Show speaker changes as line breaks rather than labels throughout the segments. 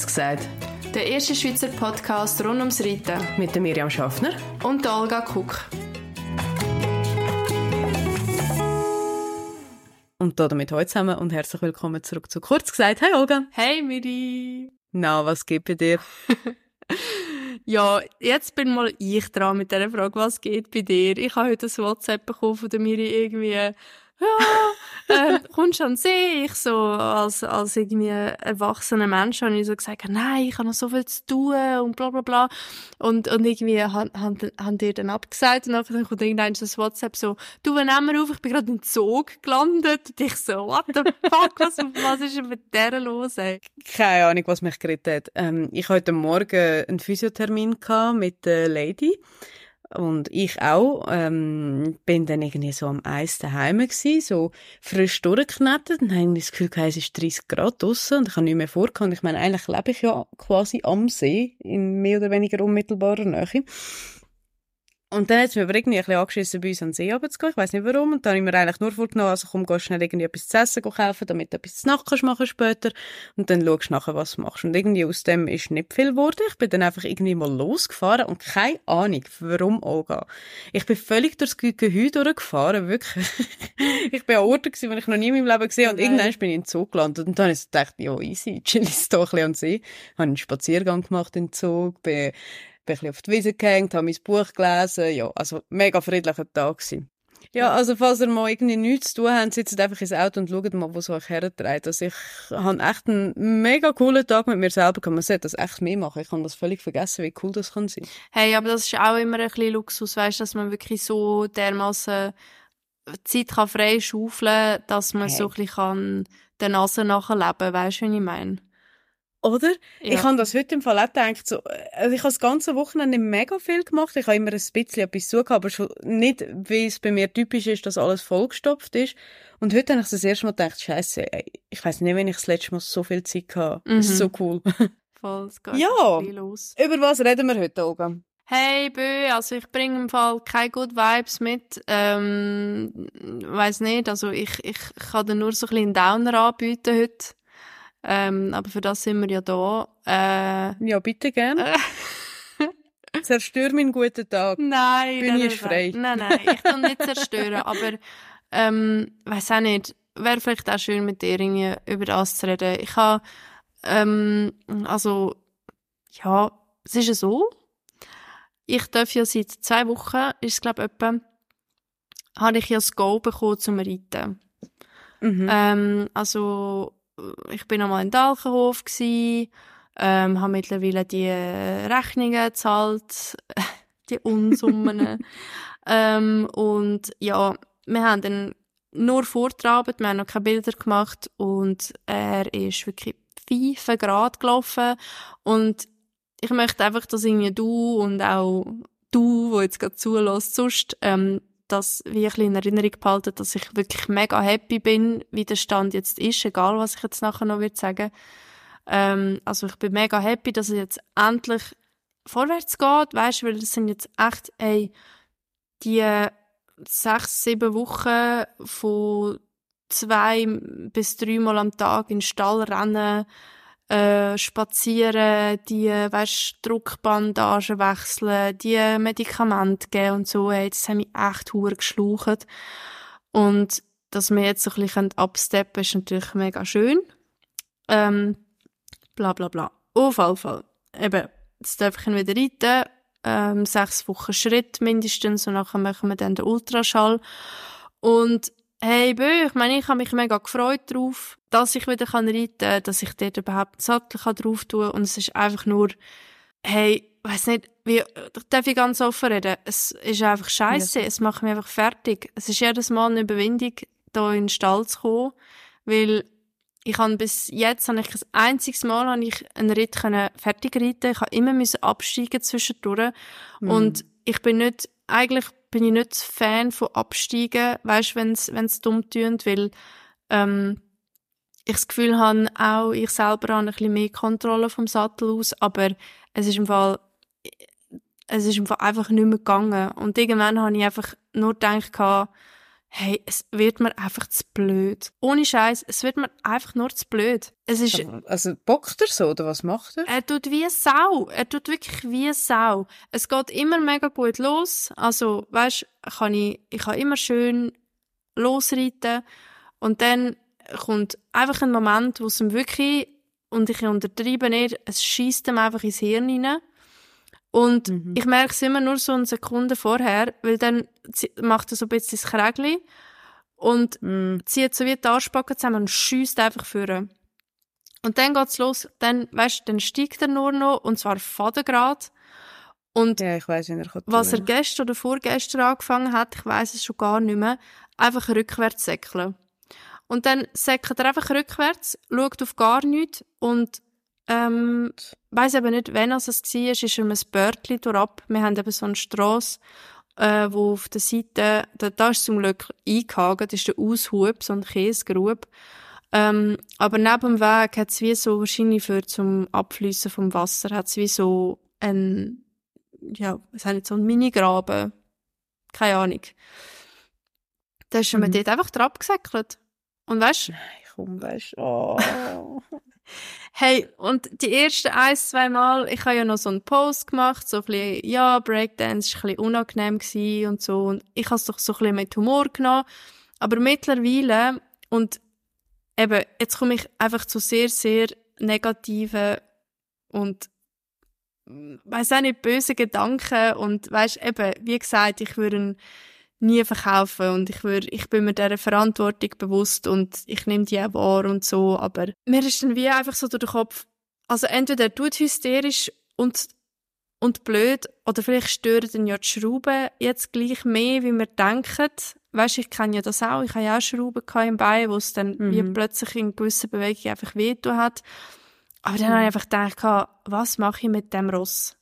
Kurz gesagt.
Der erste Schweizer Podcast rund ums Reiten.
Mit der Miriam Schaffner.
Und der Olga Kuck.
Und damit heute zusammen und herzlich willkommen zurück zu Kurz gesagt. Hey Olga.
Hey Miri.
Na, was geht bei dir?
ja, jetzt bin mal ich dran mit der Frage, was geht bei dir? Ich habe heute ein WhatsApp bekommen von der Miri irgendwie ja, äh, kommst du an See? Ich so, als, als irgendwie erwachsener Mensch habe ich so gesagt, nein, ich habe noch so viel zu tun und bla, bla, bla. Und, und irgendwie haben, haben, haben die dann abgesagt und dann kommt irgendein das WhatsApp so, du, wann nehmen wir auf? Ich bin gerade im Zug gelandet. Und ich so, what the fuck, was, was ist denn mit der los, ey?
Keine Ahnung, was mich gerettet hat. Ähm, ich hatte heute Morgen einen Physiothermin mit der Lady und ich auch, ähm, bin dann irgendwie so am Eis daheim gewesen, so frisch durchgeknetet und habe das Gefühl gehabt, es ist 30 Grad draussen und ich habe nicht mehr vorgekommen. Ich meine, eigentlich lebe ich ja quasi am See, in mehr oder weniger unmittelbarer Nähe. Und dann hat es mir aber irgendwie ein bisschen angeschissen, bei uns an den See runterzugehen. Ich weiss nicht warum. Und dann habe ich mir eigentlich nur vorgenommen, also komm, geh schnell irgendwie etwas zu essen kaufen, damit du etwas zu Nacht machen später. Und dann schaust du nachher, was du machst. Und irgendwie aus dem ist nicht viel geworden. Ich bin dann einfach irgendwie mal losgefahren und keine Ahnung, warum Olga. Ich bin völlig durchs Gehäuse durchgefahren, wirklich. ich bin an Orten gewesen, die ich noch nie in meinem Leben gesehen habe. Und irgendwann bin ich in den Zug gelandet. Und dann habe ich gedacht, ja, easy, chill ist doch ein bisschen an See. Habe einen Spaziergang gemacht in den Zug, bin bin ein bisschen auf die Wiese gehängt, habe mein Buch gelesen. Ja, also mega friedlicher Tag gewesen. Ja, also falls ihr mal irgendwie nichts zu tun habt, sitzt einfach ins Auto und schaut mal, wo es euch hertreibt. Also ich habe echt einen mega coolen Tag mit mir selber gehabt. Man sollte das echt mehr machen. Ich habe das völlig vergessen, wie cool das kann sein.
Hey, aber das ist auch immer ein bisschen Luxus, weißt dass man wirklich so dermaßen Zeit kann frei schaufeln, dass man hey. so ein bisschen kann der Nase nachleben, weißt du, wie ich meine?
Oder? Ja. Ich habe das heute im Fall auch gedacht, so, also ich habe das ganze Wochenende mega viel gemacht. Ich habe immer ein bisschen etwas zu aber schon nicht, wie es bei mir typisch ist, dass alles vollgestopft ist. Und heute habe ich das erste Mal gedacht, scheiße, ich weiß nicht, wenn ich das letzte Mal so viel Zeit hatte. Mhm. Das ist so cool.
Voll, es geht
ja. los. Über was reden wir heute, Olga?
Hey Bö, also ich bringe im Fall keine Good Vibes mit. Ähm, weiß nicht, also ich, ich kann dir nur so ein bisschen einen Downer anbieten heute. Ähm, aber für das sind wir ja da. Äh,
ja, bitte gerne. Zerstör meinen guten Tag.
Nein.
Bin ich frei.
Nein, nein, ich kann nicht zerstören, aber ähm, weiß auch nicht. Wäre vielleicht auch schön mit dir irgendwie über das zu reden. Ich habe, ähm, also, ja, es ist ja so. Ich darf ja seit zwei Wochen, ist es glaube ich etwa, habe ich ja das Go bekommen zum Reiten. Mhm. Ähm, also ich bin einmal in Dalkenhof gsi, ähm, habe mittlerweile die Rechnungen gezahlt, die Unsummen. ähm, und ja, wir haben dann nur vorgetrabt, wir haben noch keine Bilder gemacht und er ist wirklich 5 Grad gelaufen und ich möchte einfach, dass irgendwie du und auch du, wo jetzt gerade zulässt, sonst ähm, das wie ein in Erinnerung behalten, dass ich wirklich mega happy bin, wie der Stand jetzt ist, egal was ich jetzt nachher noch würde sagen. Ähm, also ich bin mega happy, dass es jetzt endlich vorwärts geht, weißt, weil das sind jetzt echt, ey, die sechs, sieben Wochen von zwei bis dreimal am Tag in den Stall rennen, äh, spazieren, die, weißt, Druckbandagen wechseln, die Medikamente geben und so, hey, das hat mich echt hure geschlaucht. Und, dass wir jetzt so ein bisschen absteppen ist natürlich mega schön. Ähm, bla, bla, bla. Auf jeden Fall. Eben, jetzt darf ich ihn wieder reiten. Ähm, sechs Wochen Schritt mindestens und nachher machen wir dann den Ultraschall. Und Hey, Bö, ich meine, ich habe mich mega gefreut darauf, dass ich wieder reiten kann, dass ich dort überhaupt einen Sattel drauf tun kann. Und es ist einfach nur, hey, weiß nicht, wie, darf ich ganz offen reden? Es ist einfach scheiße. Ja. Es macht mich einfach fertig. Es ist jedes Mal eine Überwindung, da in den Stall zu kommen, weil ich habe bis jetzt, habe ich ein einziges Mal, habe ich einen Ritt können fertig reiten. Ich habe immer müssen absteigen zwischendurch. Mm. Und ich bin nicht, eigentlich bin ich nicht Fan von Absteigen, weißt, wenn's wenn's dumm tönt, weil ähm, ich das Gefühl habe, auch ich selber habe ein bisschen mehr Kontrolle vom Sattel aus, aber es ist im Fall es ist im Fall einfach nicht mehr gegangen. Und irgendwann habe ich einfach nur gedacht, hey, es wird mir einfach zu blöd. Ohne Scheiß, es wird mir einfach nur zu blöd. Es ist,
Also bockt er so oder was macht er?
er tut wie Sau. Er tut wirklich wie Sau. Es geht immer mega gut los. Also, weißt, kann ich, ich kann immer schön losreiten. Und dann kommt einfach ein Moment, wo es ihm wirklich, und ich untertreibe nicht, es schießt ihm einfach ins Hirn rein. Und
Mhm.
ich merke es immer nur so eine Sekunde vorher, weil dann macht er so ein bisschen das Krägli und
Mm.
zieht so wie die Arschbacken zusammen und schießt einfach führen. Und dann geht's los, dann, weißt, dann steigt er nur noch, und zwar fadengrad. Und
Ja, ich wie er
was er gestern oder vorgestern angefangen hat, ich weiß es schon gar nicht mehr, einfach rückwärts säckeln. Und dann säckelt er einfach rückwärts, schaut auf gar nichts und ähm, weiss eben nicht, wann es war, ist ihm ein Börtli durchab. Wir haben eben so eine Strasse, äh, wo auf der Seite, da, da ist zum Glück eingehakt, das ist der Aushub, so ein Käsegrub. Ähm, aber neben dem Weg hat es wie so, wahrscheinlich für zum Abfließen vom Wasser, hat es wie so ein, ja, was haben so ein Mini-Graben. Keine Ahnung. Da ist
Mhm.
dort einfach drauf gesäckelt. Und weißt
komm, weißt du. Oh.
Hey, und die ersten ein, zwei Mal, ich habe ja noch so einen Post gemacht, so ein bisschen, ja, Breakdance war ein bisschen unangenehm gewesen und so, und ich habe es doch so ein bisschen mit Humor genommen, aber mittlerweile, und eben, jetzt komme ich einfach zu sehr, sehr negativen und weiß auch nicht, böse Gedanken und weißt eben, wie gesagt, ich würde ihn nie verkaufen und ich würde, ich bin mir dieser Verantwortung bewusst und ich nehme die auch wahr und so, aber mir ist dann wie einfach so durch den Kopf, also entweder er tut hysterisch und und blöd, oder vielleicht stören dann ja die Schrauben jetzt gleich mehr, wie wir denken. Weißt, ich kenne ja das auch, ich habe ja auch Schrauben im Bein, wo es dann wie
Mhm.
plötzlich in gewissen Bewegungen einfach wehgetan hat. Aber dann habe ich einfach gedacht, was mache ich mit dem Ross?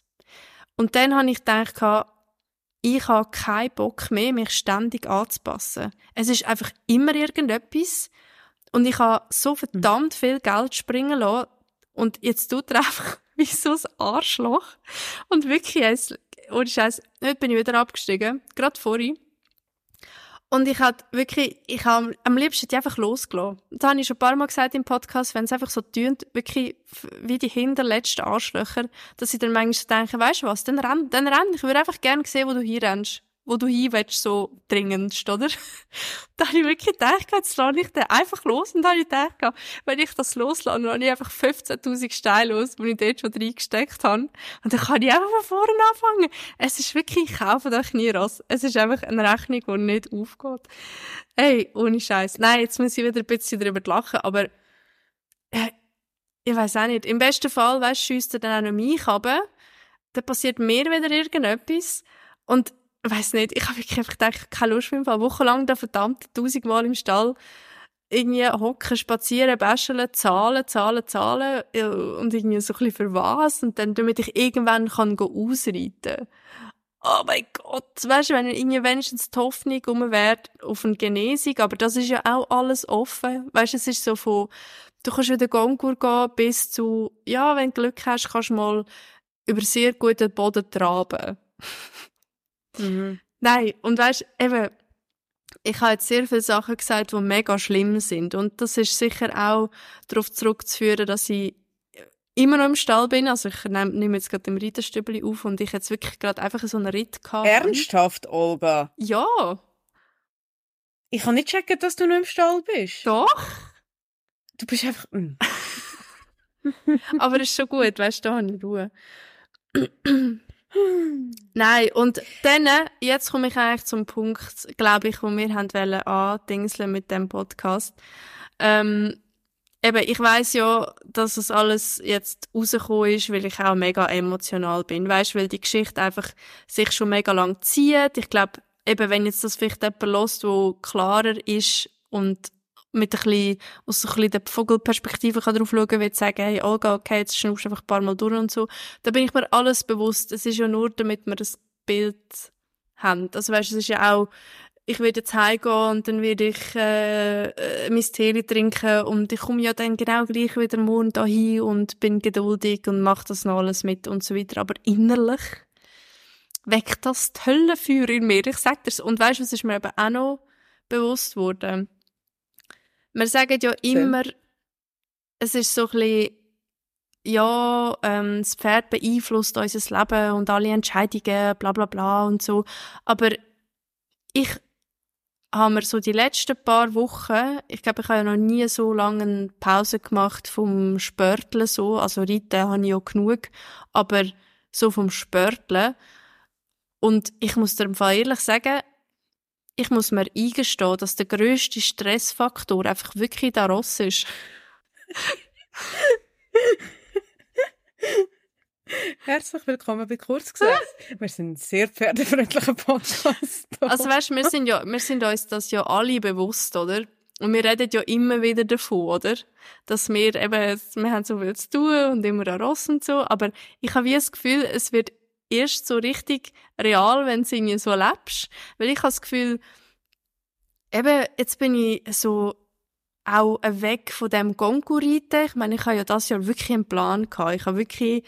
Und dann habe ich gedacht, ich habe keinen Bock mehr, mich ständig anzupassen. Es ist einfach immer irgendetwas. Und ich habe so verdammt viel Geld springen lassen. Und jetzt tut er einfach wie so ein Arschloch. Und wirklich, es, ohne Scheiß, heute bin ich wieder abgestiegen. Gerade vorhin. Und ich hatte wirklich, ich habe am liebsten die einfach losgelassen. Das habe ich schon ein paar Mal gesagt im Podcast, wenn es einfach so tönt, wirklich wie die hinterletzten Arschlöcher, dass ich dann manchmal denke, weißt du was, dann renn, dann renn. Ich würde einfach gerne sehen, wo du hinrennst. Wo du hin willst, so dringendst, oder? da habe ich wirklich gedacht, jetzt lasse ich den einfach los. Und da habe ich gedacht, wenn ich das loslasse, dann habe ich einfach 15.000 Steine los, die ich dort schon reingesteckt habe. Und dann kann ich einfach von vorne anfangen. Es ist wirklich, ich kaufe euch nie Ross. Es ist einfach eine Rechnung, die nicht aufgeht. Hey, ohne Scheiß. Nein, jetzt muss ich wieder ein bisschen darüber lachen, aber äh, ich weiß auch nicht. Im besten Fall, weißt, schiesst er dann auch noch mich runter. Dann passiert mir wieder irgendetwas. Und ich weiss nicht, ich habe wirklich einfach gedacht, keine Lust mehr, im Fall wochenlang da verdammt tausendmal im Stall irgendwie hocken, spazieren, bäscheln, zahlen, zahlen, zahlen äh, und irgendwie so ein bisschen für was und dann, damit ich irgendwann kann ausreiten. Oh mein Gott, weißt du, wenn irgendwie wenigstens die Hoffnung rum auf eine Genesung, aber das ist ja auch alles offen. Weißt du, es ist so von, du kannst wieder Gongur gehen bis zu, ja, wenn du Glück hast, kannst du mal über sehr guten Boden traben.
Mhm.
Nein, und weißt, eben, ich habe jetzt sehr viele Sachen gesagt, die mega schlimm sind. Und das ist sicher auch darauf zurückzuführen, dass ich immer noch im Stall bin. Also ich nehme, jetzt gerade im Reiterstübli auf und ich jetzt wirklich gerade einfach so einen Ritt gehabt.
Ernsthaft, Olga?
Ja,
Ich kann nicht checken, dass du noch im Stall bist.
doch.
Du bist einfach... Mm.
Aber es ist schon gut, weißt du, da habe ich Ruhe. Nein, und dann, jetzt komme ich eigentlich zum Punkt, glaube ich, wo wir haben wollen andingseln mit dem Podcast. Ähm, eben, ich weiß ja, dass es alles jetzt rausgekommen ist, weil ich auch mega emotional bin, weißt, weil die Geschichte einfach sich schon mega lang zieht. Ich glaube, eben, wenn jetzt das vielleicht jemand hört, wo klarer ist und mit ein bisschen, aus so ein bisschen der Vogelperspektive kann drauf schauen, wie sagen, hey, Olga, okay, jetzt schnaubst du einfach ein paar Mal durch und so. Da bin ich mir alles bewusst. Es ist ja nur, damit wir das Bild haben. Also weißt, es ist ja auch, ich werde jetzt heimgehen und dann werde ich äh, äh, mein Tee trinken und ich komme ja dann genau gleich wieder morgen dahin und bin geduldig und mache das noch alles mit und so weiter. Aber innerlich weckt das die Höllenfeuer in mir. Ich sag dir's. Und weißt du, was ist mir eben auch noch bewusst geworden. Wir sagen ja immer, es ist so ein bisschen, ja, ähm, das Pferd beeinflusst unser Leben und alle Entscheidungen, bla bla bla und so. Aber ich habe mir so die letzten paar Wochen, ich glaube, ich habe ja noch nie so lange eine Pause gemacht vom Spörteln so, also Reiten habe ich ja genug, aber so vom Spörteln. Und ich muss dir im Fall ehrlich sagen, ich muss mir eingestehen, dass der grösste Stressfaktor einfach wirklich der Ross ist.
Herzlich willkommen bei Kurzgesetzt. Wir sind ein sehr pferdefreundlicher Podcast.
Also weißt, wir sind ja, wir sind uns das ja alle bewusst, oder? Und wir reden ja immer wieder davon, oder? Dass wir eben, wir haben so viel zu tun und immer an Ross und so, aber ich habe wie das Gefühl, es wird erst so richtig real, wenn du irgendwie so lebst. Weil ich habe das Gefühl, eben, jetzt bin ich so auch weg von dem Konkurriten. Ich meine, ich habe ja das Jahr wirklich einen Plan gehabt. Ich habe wirklich,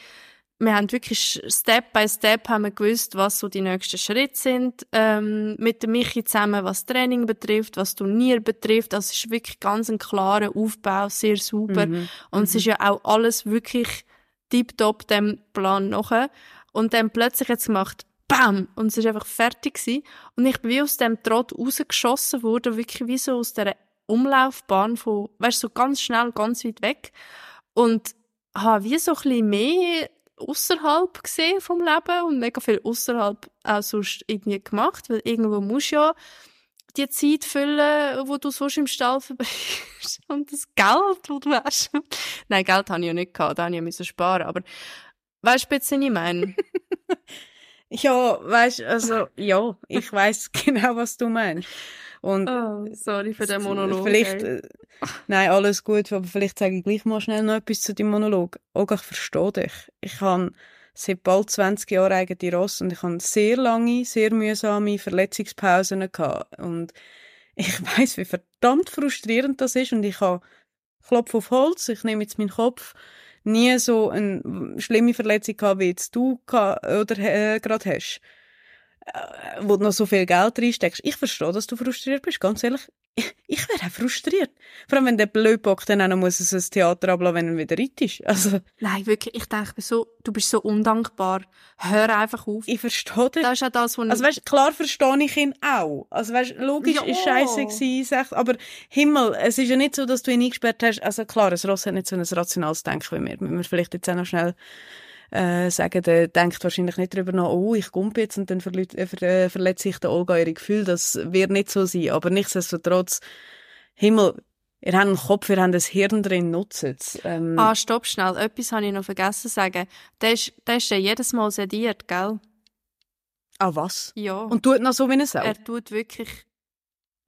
wir haben wirklich Step by Step haben wir gewusst, was so die nächsten Schritte sind, ähm, mit dem Michi zusammen, was Training betrifft, was Turnier betrifft. Das ist wirklich ganz ein klarer Aufbau, sehr super. Mhm. Und es ist mhm. ja auch alles wirklich tiptop dem Plan nachher. Und dann plötzlich jetzt gemacht, bam! Und es ist einfach fertig gewesen. Und ich bin wie aus dem Trott rausgeschossen worden, wirklich wie so aus der Umlaufbahn von, weißt so ganz schnell, ganz weit weg. Und habe wie so ein bisschen mehr außerhalb gesehen vom Leben und mega viel außerhalb auch sonst irgendwie gemacht, weil irgendwo musst du ja die Zeit füllen, wo du sonst im Stall verbringst. Und das Geld, das du hast. Nein, Geld habe ich ja nicht gehabt, da musste ich sparen. Aber Weißt du, was ich meine?
ja, weißt also, ja, ich weiß genau, was du meinst. Und
oh, sorry für den Monolog.
Vielleicht, äh, nein, alles gut, aber vielleicht sage ich gleich mal schnell noch etwas zu deinem Monolog. Auch ich verstehe dich. Ich habe seit bald 20 Jahren eigene Ross und ich habe sehr lange, sehr mühsame Verletzungspausen gehabt. Und ich weiß, wie verdammt frustrierend das ist und ich habe Klopf auf Holz, ich nehme jetzt meinen Kopf nie so eine schlimme Verletzung gehabt, wie jetzt du oder äh, gerade hast, äh, wo du noch so viel Geld reinsteckst. Ich verstehe, dass du frustriert bist, ganz ehrlich. Ich, ich wäre auch frustriert. Vor allem, wenn der Blödbock dann auch noch muss es ein Theater ablassen, wenn er wieder reit ist. Also.
Nein, wirklich, ich denke so, du bist so undankbar. Hör einfach auf.
Ich verstehe dich.
Das ist auch das, was
Also weißt, klar verstehe ich ihn auch. Also weißt, logisch ja. ist scheiße gewesen, aber Himmel, es ist ja nicht so, dass du ihn eingesperrt hast. Also klar, ein Ross hat nicht so ein rationales Denken wie mir. Müssen wir vielleicht jetzt auch noch schnell äh, sagen, der denkt wahrscheinlich nicht darüber nach, oh, ich kumpe jetzt und dann verle äh, ver verletze ich der Olga ihre Gefühle. Das wird nicht so sein. Aber nichtsdestotrotz, Himmel, Ihr habt einen Kopf, ihr habt ein Hirn drin, nutzt es.
Ähm. Ah, stopp schnell. Etwas habe ich noch vergessen zu sagen. Der ist, der ist ja jedes Mal sediert, gell?
Ah, was?
Ja.
Und tut noch so wie eine Sau?
Er tut wirklich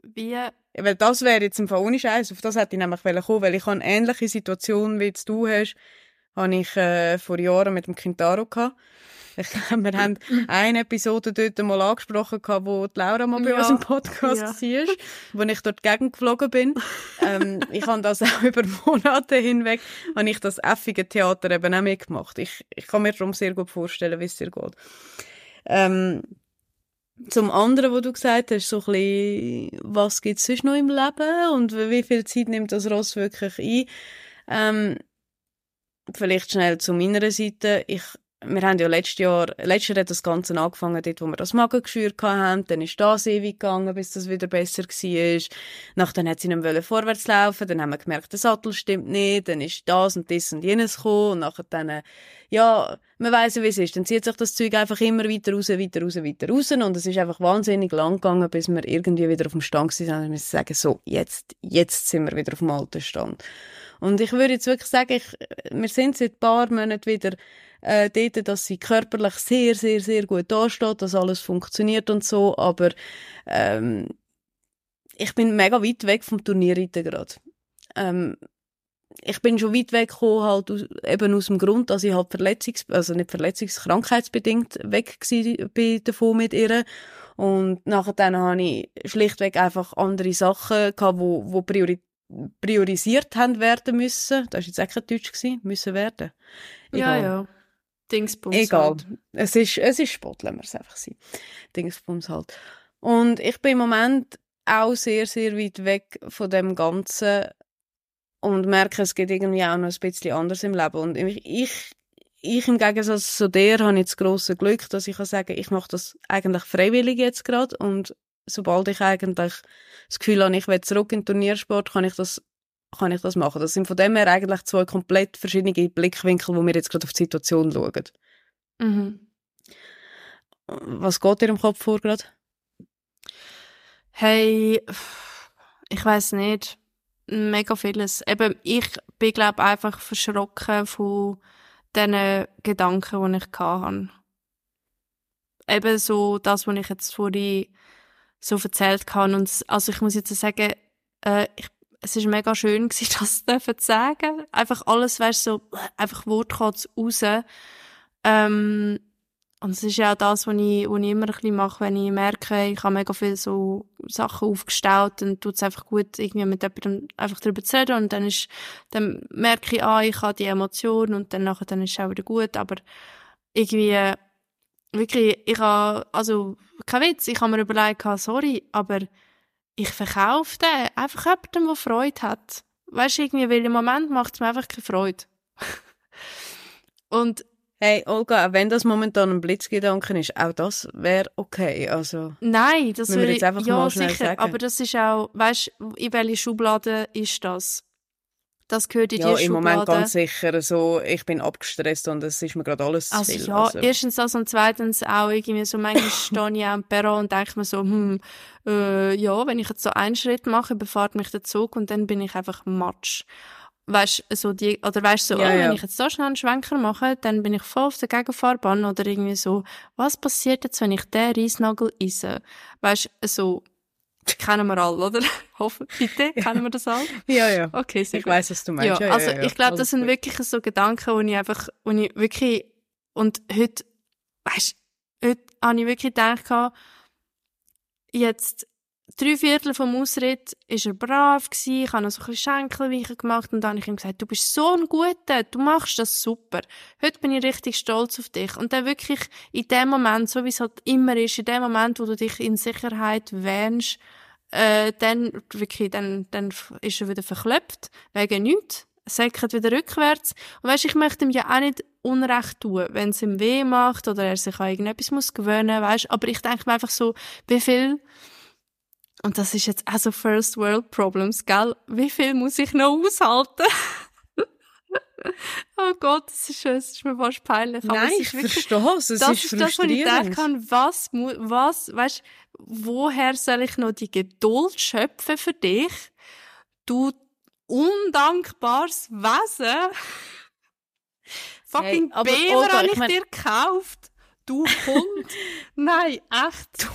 wie... Ja,
weil das wäre jetzt im Fall ohne Scheiß. Auf das hätte ich nämlich kommen weil ich habe eine ähnliche Situation, wie du hast habe ich äh, vor Jahren mit dem Kintaro gehabt. Ich glaube, wir haben eine Episode dort mal angesprochen wo die Laura mal bei ja. uns im Podcast ja. war, wo ich dort gegengeflogen bin. ähm, ich habe das auch über Monate hinweg, habe ich das effige Theater eben auch mitgemacht. Ich, ich kann mir darum sehr gut vorstellen, wie es dir geht. Ähm, zum anderen, was du gesagt hast, so ein bisschen, was gibt es sonst noch im Leben und wie viel Zeit nimmt das Ross wirklich ein? Ähm, vielleicht schnell zu meiner Seite. Ich, wir haben ja letztes Jahr, letztes Jahr hat das Ganze angefangen, dort, wo wir das Magengeschwür hatten. Dann ist das ewig gegangen, bis das wieder besser war. Nachdem hat sie nicht mehr vorwärts laufen. Dann haben wir gemerkt, der Sattel stimmt nicht. Dann ist das und das und jenes gekommen. Und nachher dann, ja, man weiss ja, wie es ist. Dann zieht sich das Zeug einfach immer weiter raus, weiter raus, weiter raus. Und es ist einfach wahnsinnig lang gegangen, bis wir irgendwie wieder auf dem Stand sind. Und wir sagen, so, jetzt, jetzt sind wir wieder auf dem alten Stand. Und ich würde jetzt wirklich sagen, ich, wir sind seit ein paar Monaten wieder äh, dort, dass sie körperlich sehr, sehr, sehr gut dasteht, dass alles funktioniert und so, aber ähm, ich bin mega weit weg vom Turnierreiten gerade. Ähm, ich bin schon weit weggekommen, halt aus, eben aus dem Grund, dass ich halt verletzungs-, also nicht verletzungs-, krankheitsbedingt weg bin davon mit ihr. Und nachher dann habe ich schlichtweg einfach andere Sachen gehabt, wo, wo Priorität priorisiert haben werden müssen. Das war jetzt auch kein Deutsch, gewesen, müssen werden.
Egal. Ja, ja. Dingsbums
Egal. Halt. Es ist, es ist Sport, lassen wir es einfach sein. Dingsbums halt. Und ich bin im Moment auch sehr, sehr weit weg von dem Ganzen und merke, es geht irgendwie auch noch ein bisschen anders im Leben. Und ich, ich im Gegensatz zu dir habe jetzt das grosse Glück, dass ich kann sagen, ich mache das eigentlich freiwillig jetzt gerade und sobald ich eigentlich das Gefühl habe, ich will zurück in den Turniersport, kann ich das kann ich das machen. Das sind von dem her eigentlich zwei komplett verschiedene Blickwinkel, wo wir jetzt gerade auf die Situation schauen. Mhm. Was geht dir im Kopf vor gerade?
Hey, ich weiß nicht. Mega vieles. Eben, ich bin, glaube einfach verschrocken von diesen Gedanken, die ich hatte. Eben so das, was ich jetzt vorhin so erzählt habe. Und also ich muss jetzt sagen, äh, ich, es ist mega schön gewesen, das zu sagen. Einfach alles, weißt so, einfach Wort kommt raus. Ähm, und es ist ja auch das, was ich, was ich immer ein bisschen mache, wenn ich merke, ich habe mega viele so Sachen aufgestellt, dann tut es einfach gut, irgendwie mit jemandem einfach darüber zu reden und dann ist, dann merke ich, ah, ich habe die Emotion und dann nachher, dann ist es auch wieder gut, aber irgendwie, wirklich, ich habe, also, kein Witz, ich habe mir überlegt, sorry, aber ich verkaufe den einfach jemandem, der Freude hat. Weißt du, irgendwie, weil im Moment macht es mir einfach keine Freude. und
Hey, Olga, wenn das momentan ein Blitzgedanke ist, auch das wäre okay. Also,
Nein, das würde ich, einfach ja, mal schnell sicher, sagen. aber das ist auch, weißt du, in welche Schublade ist das? Das gehört in ja, die Schublade. Ja, im Moment
ganz sicher so, ich bin abgestresst und es ist mir gerade alles zu
also,
viel.
Ja, also. erstens das und zweitens auch irgendwie so, manchmal stehe ich am Perron und denke mir so, hm, äh, ja, wenn ich jetzt so einen Schritt mache, befahrt mich der Zug und dann bin ich einfach matsch weißt so die oder weißt so, ja, oh, wenn ja. ich jetzt so schnell einen Schwenker mache, dann bin ich voll auf der Gegenfahrbahn oder irgendwie so, was passiert jetzt, wenn ich den Reisnagel isse? Weißt so kennen wir alle, oder? Hoffen, bitte, kennen wir das alle?
ja, ja.
Okay, sehr
Ich weiß, was du meinst.
Ja,
ja
also ich glaube, das sind wirklich so Gedanken, wo ich einfach, wo ich wirklich und heute, weißt, heute habe ich wirklich gedacht, jetzt drei Viertel vom Ausritt war er brav gewesen. Ich habe noch so ein bisschen Schenkelweichen gemacht und dann habe ich ihm gesagt, du bist so ein Guter, du machst das super. Heute bin ich richtig stolz auf dich. Und dann wirklich in dem Moment, so wie es halt immer ist, in dem Moment, wo du dich in Sicherheit wähnst, äh, dann wirklich, dann, dann ist er wieder verkloppt, wegen nichts. Säckert wieder rückwärts. Und weißt, ich möchte ihm ja auch nicht Unrecht tun, wenn es ihm weh macht oder er sich an irgendetwas muss gewöhnen, weißt. Aber ich denke mir einfach so, wie viel und das ist jetzt also First World Problems, gell? Wie viel muss ich noch aushalten? oh Gott, das ist, das ist mir fast peinlich.
Nein, ich verstehe es. Es
das
ist,
ist das, was ich denke, was, was, weißt, woher soll ich noch die Geduld schöpfen für dich? Du undankbares Wesen. Fucking hey, Beaver habe ich, ich mein... dir gekauft. Du Hund? Nein, echt.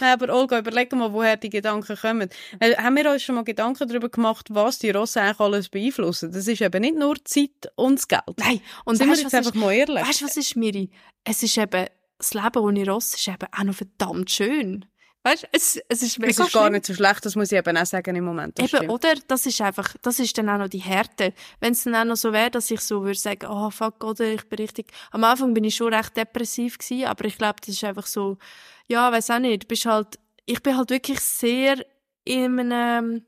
Nein, aber Olga, überleg mal, woher die Gedanken kommen. Äh, haben wir uns schon mal Gedanken darüber gemacht, was die Rosse eigentlich alles beeinflussen? Das ist eben nicht nur Zeit und das Geld.
Nein, und Sind wir jetzt einfach ist, mal ehrlich? Weißt du, was ist, Miri? Es ist eben, das Leben ohne Ross ist eben auch noch verdammt schön. Weißt, es, es ist mega
Es ist gar nicht so schlecht, das muss ich eben auch sagen im Moment.
eben, stimmt. oder? Das ist einfach, das ist dann auch noch die Härte. Wenn es dann auch noch so wäre, dass ich so würde sagen, oh fuck, oder ich bin richtig, am Anfang bin ich schon recht depressiv gewesen, aber ich glaube, das ist einfach so, ja, weiß auch nicht, du bist halt, ich bin halt wirklich sehr in einem,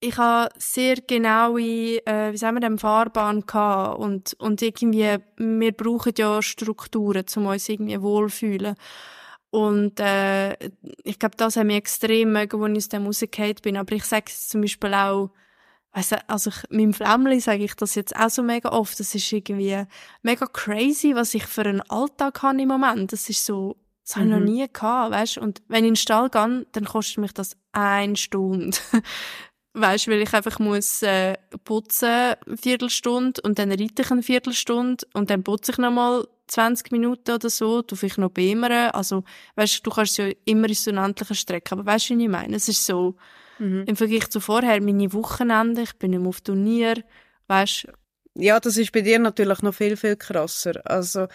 ich habe sehr genaue, äh, wie sagen wir, dem Fahrbahn gehabt und, und irgendwie, wir brauchen ja Strukturen, um uns irgendwie wohlfühlen. Und äh, ich glaube, das hat mich extrem mögen, als ich aus dem rausgefallen bin. Aber ich sage es zum Beispiel auch, weiss, also ich, meinem Flämmli sage ich das jetzt auch so mega oft. Das ist irgendwie mega crazy, was ich für einen Alltag habe im Moment. Das ist so, das habe ich noch mhm. nie gehabt, weißt? Und wenn ich in den Stall gehe, dann kostet mich das eine Stunde. weißt, weil ich einfach muss äh, putzen eine Viertelstunde und dann reite ich eine Viertelstunde und dann putze ich nochmal 20 Minuten oder so, du vielleicht noch beimern. Also, weißt du, kannst ja immer in so unendlichen Strecken. Aber weißt du, wie ich meine? Es ist so, mhm. im Vergleich zu vorher, meine Wochenende, ich bin mehr auf Turnier, weißt
Ja, das ist bei dir natürlich noch viel, viel krasser. Also,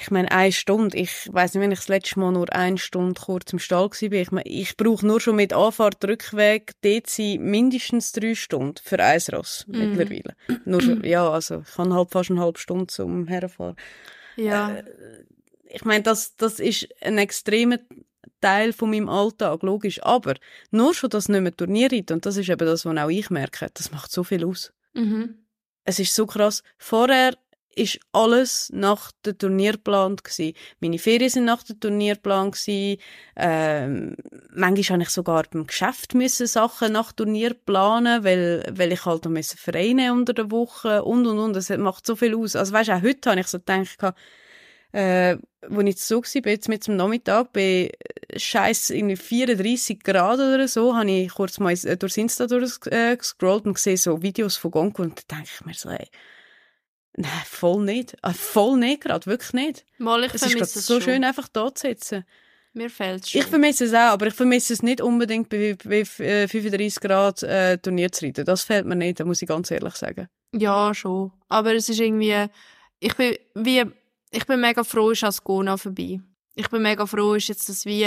ich meine, eine Stunde, ich weiß nicht, wenn ich das letzte Mal nur eine Stunde kurz im Stall war, ich meine, ich brauche nur schon mit Anfahrt, Rückweg, dort sind mindestens drei Stunden für ein Ross mm. mittlerweile. Nur, ja, also ich habe halt fast eine halbe Stunde zum Herfahren.
Ja. Äh,
ich meine, das, das ist ein extremer Teil von meinem Alltag, logisch. Aber nur schon das nicht mehr Turnierreiten, und das ist eben das, was auch ich merke, das macht so viel aus.
Mhm.
Es ist so krass. Vorher ist alles nach dem Turnierplan gsi. Meine Ferien sind nach dem Turnierplan gsi. Ähm, manchmal habe ich sogar beim Geschäft müssen Sachen nach Turnier planen, weil, weil ich halt noch müssen Vereine unter der Woche und und und. Das macht so viel aus. Also weißt, auch heute habe ich so gedacht, äh, wo ich so war, jetzt mit dem Nachmittag, bei scheiß irgendwie 34 Grad oder so, habe ich kurz mal durchs Insta durchgescrollt und gesehen so Videos von Gonko und da denke ich mir so, ey, nein, voll nicht. Ah, voll nicht gerade, wirklich nicht.
Mal, ich
Es ist
es
so
schon.
schön, einfach da zu sitzen.
Mir fehlt es schon.
Ich vermisse es auch, aber ich vermisse es nicht unbedingt bei, bei äh, 35 Grad äh, Turnier zu reiten. Das fehlt mir nicht, da muss ich ganz ehrlich sagen.
Ja, schon. Aber es ist irgendwie, ich bin wie, ich bin mega froh, ist Ascona vorbei. Ich bin mega froh, ist jetzt das wie,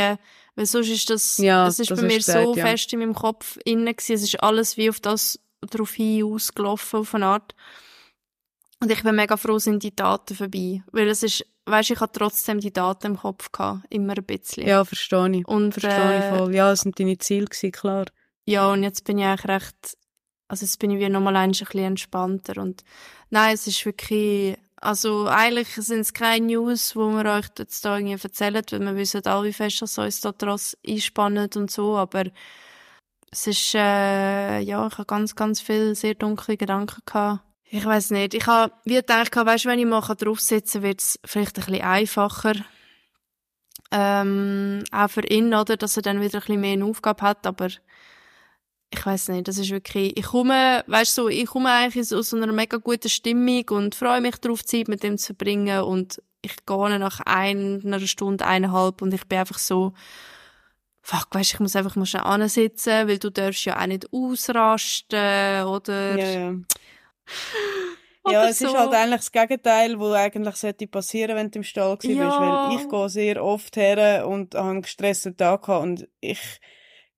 weil sonst ist das,
Ja,
es ist
das
bei mir
gesagt,
so
ja.
fest in meinem Kopf innen gewesen. Es ist alles wie auf das drauf hin ausgelaufen, auf eine Art. Und ich bin mega froh, sind die Daten vorbei. Weil es ist, weisst, ich hatte trotzdem die Daten im Kopf gehabt. Immer ein bisschen.
Ja, verstehe ich.
Und,
Verstehe ich
äh,
voll. Ja, das sind deine Ziele gewesen, klar.
Ja, und jetzt bin ich eigentlich recht, also jetzt bin ich wie nochmal ein bisschen entspannter und nein, es ist wirklich, also eigentlich sind es keine News, wo wir euch jetzt da irgendwie erzählen, weil wir wissen alle, wie fest das uns da draus einspannt und so, aber es ist, äh, ja, ich habe ganz, ganz viel sehr dunkle Gedanken gehabt. Ich weiß nicht, ich habe wie gedacht, weißt, wenn ich mal draufsitzen kann, wird es vielleicht ein bisschen einfacher. Ähm, auch für ihn, oder, dass er dann wieder ein bisschen mehr eine Aufgabe hat, aber ich weiß nicht, das ist wirklich, ich komme, weißt du, ich komme eigentlich aus einer mega guten Stimmung und freue mich darauf, Zeit mit ihm zu verbringen und ich gehe nach einer Stunde, eineinhalb und ich bin einfach so, fuck, weißt ich muss einfach mal schnell ansitzen, weil du darfst ja auch nicht ausrasten, oder?
Ja, ja. Ja, es
so.
ist halt eigentlich das Gegenteil, was eigentlich sollte passieren, wenn du im Stall gewesen bist,
Ja.
weil ich gehe sehr oft her und habe einen gestressten Tag gehabt und ich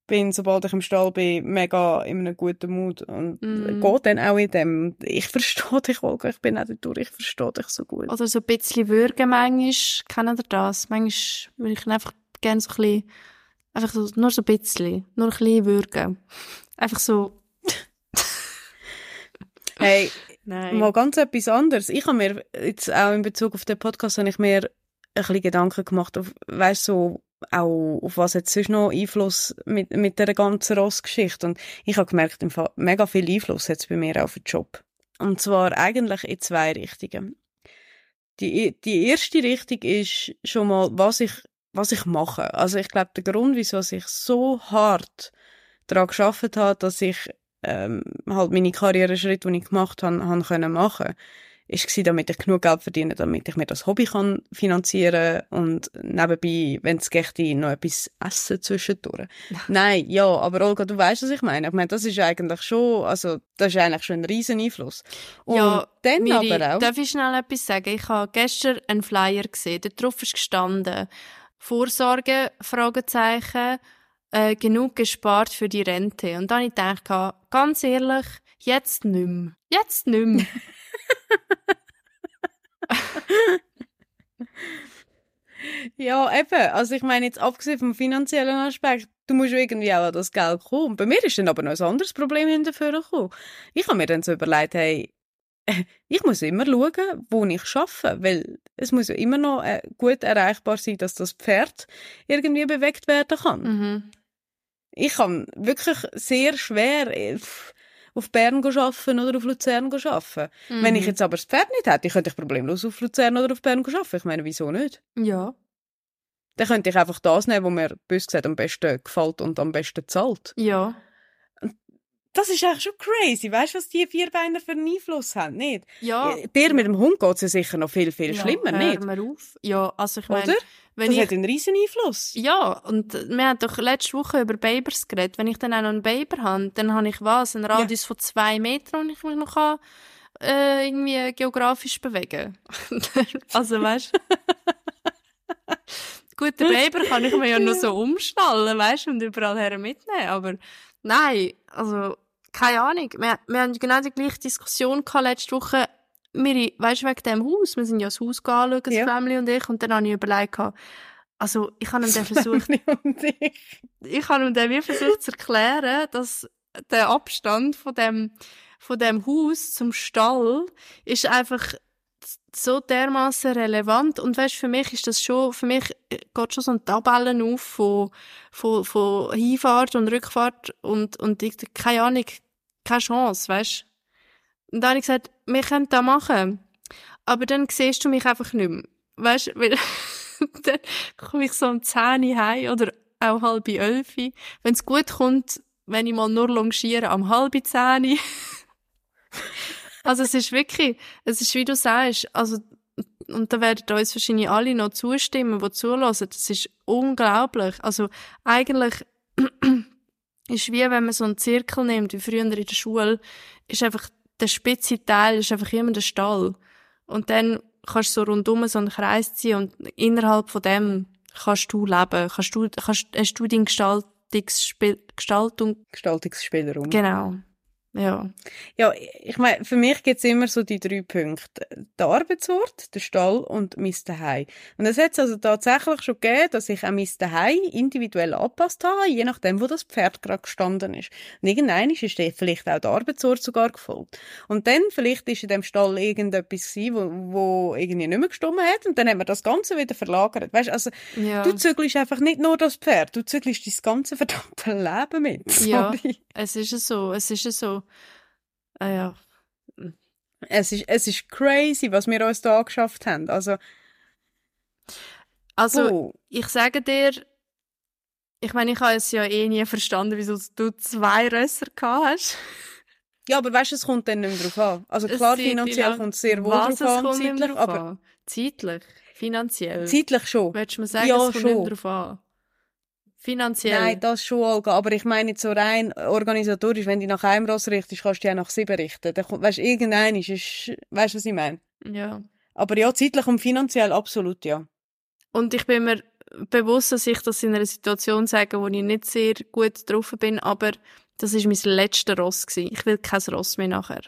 bin, sobald ich im Stall bin, mega in einem guten Mut und
Mm.
gehe dann auch in dem. Ich verstehe dich, Olga, ich bin auch dort durch, ich verstehe dich so gut.
Oder so ein bisschen würgen manchmal, kennt ihr das? Manchmal würde ich einfach gerne so ein bisschen, einfach so, nur so ein bisschen, nur ein bisschen würgen. Einfach so,
Hey,
nein.
Mal ganz etwas anderes. Ich habe mir jetzt auch in Bezug auf den Podcast habe ich mir ein bisschen Gedanken gemacht auf, weißt so, auch auf was jetzt sonst noch Einfluss mit, mit der ganzen Rossgeschichte. Und ich habe gemerkt, im Fall mega viel Einfluss hat es bei mir auf den Job. Und zwar eigentlich in zwei Richtungen. Die, die erste Richtung ist schon mal, was ich, was ich mache. Also ich glaube, der Grund, wieso ich so hart daran geschafft habe, dass ich ähm, halt meine Karriereschritte, die ich gemacht habe, habe können machen ist gewesen, damit ich genug Geld verdiene, damit ich mir das Hobby kann finanzieren und nebenbei, wenn es geht, noch etwas essen zwischendurch. Nein, ja, aber Olga, du weißt, was ich meine. Ich meine, das ist eigentlich schon, also das ist eigentlich schon ein riesen Einfluss. Und
ja,
dann
Miri,
aber auch.
darf ich schnell etwas sagen? Ich habe gestern einen Flyer gesehen, da drauf ist gestanden, Vorsorge, Fragezeichen, äh, genug gespart für die Rente. Und dann ich gedacht, ganz ehrlich, jetzt mehr. Jetzt mehr.
Ja, eben. Also ich meine jetzt abgesehen vom finanziellen Aspekt, du musst irgendwie auch an das Geld kommen. Bei mir ist dann aber noch ein anderes Problem hinterher gekommen. Ich habe mir dann so überlegt, hey, ich muss immer schauen, wo ich arbeite, weil es muss ja immer noch äh, gut erreichbar sein, dass das Pferd irgendwie bewegt werden kann.
mhm.
Ich kann wirklich sehr schwer äh, auf Bern arbeiten oder auf Luzern arbeiten. Wenn ich
Mhm.
jetzt aber das Pferd nicht hätte, könnte ich problemlos auf Luzern oder auf Bern arbeiten. Ich meine, wieso nicht?
Ja.
Dann könnte ich einfach das nehmen, was mir bös gesagt am besten gefällt und am besten zahlt.
Ja.
Das ist eigentlich schon crazy. Weißt du, was die Vierbeiner für einen Einfluss haben? Nicht?
Ja.
Äh, Der mit dem Hund geht es ja sicher noch viel, viel
ja,
schlimmer,
hör
nicht?
mir auf. Ja, also ich meine, wenn
das
ich
hat einen riesen Einfluss.
Ja, und wir haben doch letzte Woche über Babers geredet. Wenn ich dann auch noch einen Baber habe, dann habe ich was? Einen Radius von zwei Metern, wo ich mich noch kann, äh, irgendwie geografisch bewegen Also, weißt du? Gut, den Baber kann ich mir ja nur so umschnallen, weißt du, und überall her mitnehmen. Aber nein, also, keine Ahnung. Wir, wir haben genau die gleiche Diskussion gehabt letzte Woche. Miri, weißt du, wegen dem Haus? Wir sind ja das Haus anschauen, das
Ja.
Family und ich, und dann habe ich überlegt, also ich habe ihm dann versucht,
ich.
ich habe ihm wie versucht zu erklären, dass der Abstand von dem, von dem Haus zum Stall ist einfach so dermaßen relevant und weißt, für mich ist das schon, für mich geht schon so eine Tabelle auf von, von, von Hinfahrt und Rückfahrt und, und ich, keine Ahnung, keine Chance, weißt. Und dann habe ich gesagt, wir können das machen, aber dann siehst du mich einfach nicht mehr, weißt, weil dann komme ich so um 10 Uhr heim oder auch halb elf. Wenn es gut kommt, wenn ich mal nur longiere, am halb 10 Uhr. Also es ist wirklich, es ist wie du sagst, also und da werden uns wahrscheinlich alle noch zustimmen, die zulassen. Das ist unglaublich. Also eigentlich ist wie wenn man so einen Zirkel nimmt, wie früher in der Schule, ist einfach der spitze Teil ist einfach immer der Stall. Und dann kannst du so rundum so einen Kreis ziehen und innerhalb von dem kannst du leben. Kannst du, kannst, hast du deinen Gestaltungsspiel, Gestaltung,
Gestaltungsspielraum.
genau. Ja.
Ja, ich meine, für mich gibt's immer so die drei Punkte. Der Arbeitsort, der Stall und mein Zuhause. Und es hat also tatsächlich schon gegeben, dass ich auch mein Zuhause individuell angepasst habe, je nachdem, wo das Pferd gerade gestanden ist. Und irgendwann ist vielleicht auch der Arbeitsort sogar gefolgt. Und dann vielleicht ist in dem Stall irgendetwas gewesen, wo, wo irgendwie nicht mehr gestimmt hat und dann hat man das Ganze wieder verlagert. Weißt, also
Ja.
du zügelst einfach nicht nur das Pferd, du zügelst dein ganze verdammte Leben mit.
Ja.
Sorry.
Es ist so, es ist so. Ah ja.
Es ist, es ist crazy, was wir uns da geschafft haben. Also,
Also,
oh,
ich sage dir, ich meine, ich habe es ja eh nie verstanden, wieso du zwei Rösser gehabt hast.
ja, aber weißt du, es kommt dann nicht mehr drauf an. Also klar, finanziell kommt es sehr wohl drauf an,
nicht
zeitlich, aber
an? Zeitlich? Finanziell?
zeitlich schon.
Willst du mir sagen,
Ja,
es kommt nicht
schon.
mehr drauf an? Finanziell?
Nein, das schon, Olga. Aber ich meine jetzt so rein organisatorisch, wenn du nach einem Ross richtest, kannst du ja nach sieben richten. Dann kommt, weißt du, irgendein ist, ist, weißt du, was ich meine?
Ja.
Aber ja, zeitlich und finanziell absolut, ja.
Und ich bin mir bewusst, dass ich das in einer Situation sage, wo ich nicht sehr gut drauf bin, aber das ist mein letzter Ross gewesen. Ich will kein Ross mehr nachher.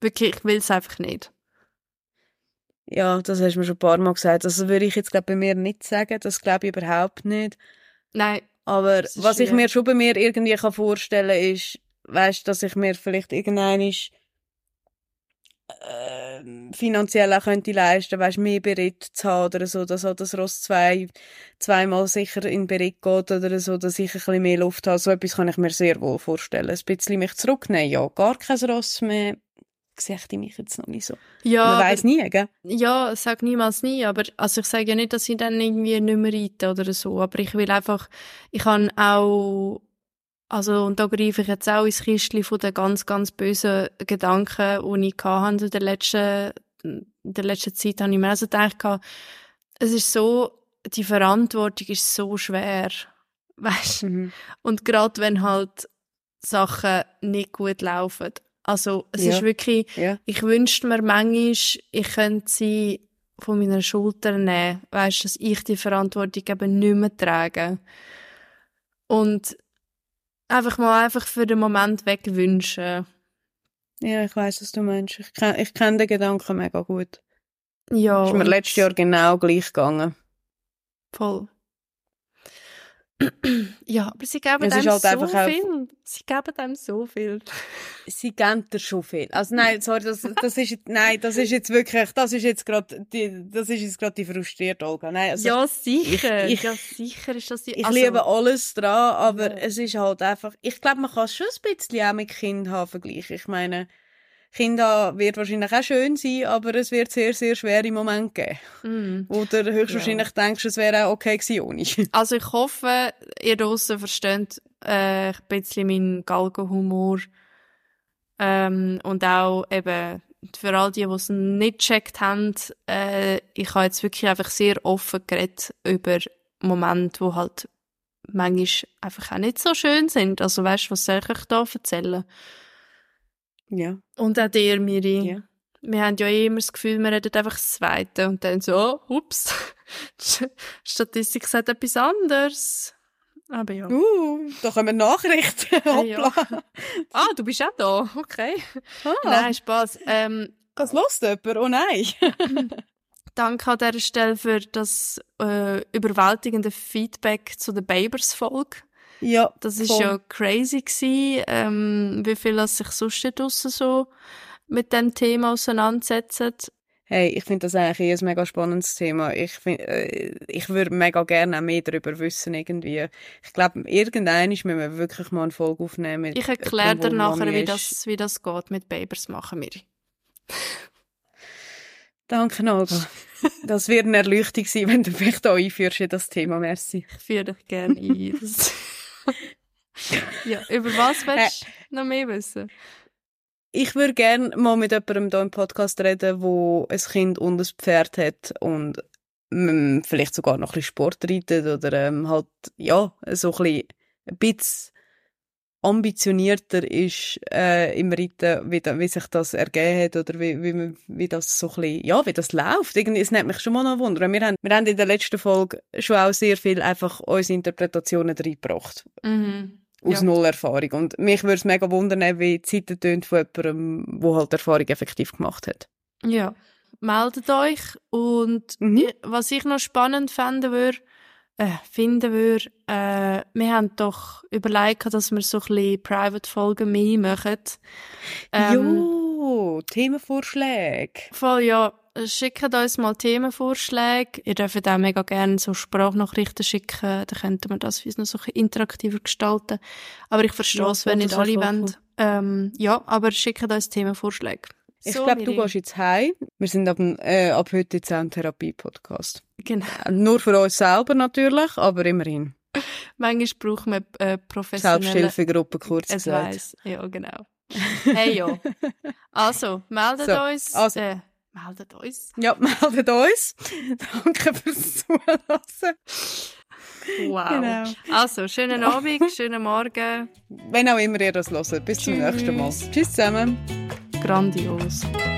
Wirklich, ich will es einfach nicht.
Ja, das hast du mir schon ein paar Mal gesagt. Das würde ich jetzt, glaube bei mir nicht sagen. Das glaube ich überhaupt nicht.
Nein,
Aber was ich
schwierig.
mir schon bei mir irgendwie kann vorstellen ist, weißt, dass ich mir vielleicht irgendein äh, finanziell auch könnte leisten, weißt, mehr Beritt zu haben oder so, dass halt das Ross zwei, zweimal sicher in Beritt geht oder so, dass ich ein bisschen mehr Luft habe. So etwas kann ich mir sehr wohl vorstellen. Ein bisschen mich zurücknehmen, ja, gar kein Ross mehr, sehe ich mich jetzt noch nicht so.
ja,
Man weiss nie, gell?
Ja, sag niemals nie, aber also ich sage ja nicht, dass ich dann irgendwie nicht mehr reite oder so, aber ich will einfach, ich kann auch, also und da greife ich jetzt auch ins Kistchen von den ganz, ganz bösen Gedanken, die ich hatte in der letzten, in der letzten Zeit, habe ich mir also gedacht, es ist so, die Verantwortung ist so schwer, weißt
Mhm.
und gerade wenn halt Sachen nicht gut laufen. Also es
Ja.
ist wirklich,
Ja.
ich wünschte mir manchmal, ich könnte sie von meiner Schulter nehmen. Weißt, dass ich die Verantwortung eben nicht mehr trage. Und einfach mal einfach für den Moment wegwünschen.
Ja, ich weiss, was du meinst. Ich kenne ich kenn den Gedanken mega gut.
Ja.
ist mir letztes Jahr genau gleich gegangen.
Voll. ja, aber sie geben
Es
einem
halt
so viel. Sie geben einem so viel.
Sie geben dir schon viel. Also nein, sorry, das, das ist, jetzt- nein, das ist jetzt wirklich, das ist jetzt gerade die, das ist jetzt gerade die frustrierte Olga. Nein, also,
ja, sicher.
ich-
ja, sicher ist das die.
ich
also,
liebe alles dran, aber
Ja.
es ist halt einfach, ich glaube, man kann es schon ein bisschen auch mit Kind haben vergleichen. Ich meine, Kinder wird wahrscheinlich auch schön sein, aber es wird sehr, sehr schwere Momente geben.
Mm.
Du höchstwahrscheinlich denkst, es wäre auch okay gewesen ohne.
Also ich hoffe, ihr draussen versteht äh, ein bisschen meinen Galgenhumor. Ähm, und auch eben für all die, die es nicht gecheckt haben, äh, ich habe jetzt wirklich einfach sehr offen geredet über Momente, wo halt manchmal einfach auch nicht so schön sind. Also weißt du, was soll ich euch da erzählen?
Ja.
Und auch dir, Miri.
Ja.
Wir haben ja eh immer das Gefühl, wir reden einfach das Zweite und dann so, oh, ups, Statistik sagt etwas anderes. Aber ja.
Uh, da kommen Nachrichten.
Ah, ja.
Hoppla.
Ah, du bist auch da, okay.
Ah,
Nein, Spaß. Ähm,
das hört jemand? Oh nein.
Danke an dieser Stelle für das äh, überwältigende Feedback zu der Babers-Folge.
Ja,
Das ist
voll.
ja crazy gewesen, ähm, wie viel es sich sonst draussen so mit dem Thema auseinandersetzen.
Hey, ich finde das eigentlich eh ein mega spannendes Thema. Ich find, äh, ich würde mega gerne auch mehr darüber wissen irgendwie. Ich glaube, irgendwann müssen wir wirklich mal eine Folge aufnehmen. mit
Ich erkläre dir nachher, wie das, wie das geht mit Babers machen wir.
Danke, Olga. Das wird eine Erleuchtung sein, wenn du mich da einführst in das Thema. Merci.
Ich führe dich gerne ein. Ja, über was willst du noch mehr wissen?
Ich würde gerne mal mit jemandem hier im Podcast reden, wo ein Kind und ein Pferd hat und mm, vielleicht sogar noch ein bisschen Sport reitet oder ähm, halt, ja, so ein bisschen, ein bisschen ambitionierter ist äh, im Reiten, wie, da, wie sich das ergeben hat oder wie, wie, wie das so ein bisschen, ja, wie das läuft. Irgendwie, es nimmt mich schon mal noch Wunder. Wir haben, wir haben in der letzten Folge schon auch sehr viel einfach unsere Interpretationen reingebracht.
Mhm.
Aus
Ja.
null Erfahrung. Und mich würde es mega wundern, wie die Seite tönt von jemandem, der halt Erfahrung effektiv gemacht hat.
Ja, meldet euch. Und
Mhm.
was ich noch spannend fänden würde, äh, finden würde, äh, wir haben doch überlegt, dass wir so ein bisschen Private-Folgen mehr machen. Ähm,
jo, Themenvorschläge.
Voll, ja. Schickt uns mal Themenvorschläge. Ihr dürft auch mega gerne so Sprachnachrichten schicken. Dann könnten wir das für uns noch so ein bisschen interaktiver gestalten. Aber ich verstehe
Ja,
es, wenn
voll,
nicht alle wollen. Ähm, ja, aber schickt uns Themenvorschläge.
Ich
So,
glaube, du gehst jetzt heim. Wir sind ab, äh, ab heute jetzt auch ein Therapie-Podcast.
Genau.
Äh, Nur für uns selber natürlich, aber immerhin.
Manchmal braucht man äh, professionelle...
Selbsthilfegruppe, kurz
Es
gesagt.
weiss. Ja, genau. Hey, ja. Also, meldet
So,
uns.
also.
Äh, meldet uns.
Ja, meldet uns. Danke fürs Zuhören.
Wow.
Genau.
Also, schönen Abend, schönen Morgen.
Wenn auch immer ihr das hört. Bis zum
Tschüss.
nächsten Mal. Tschüss zusammen.
grandioso.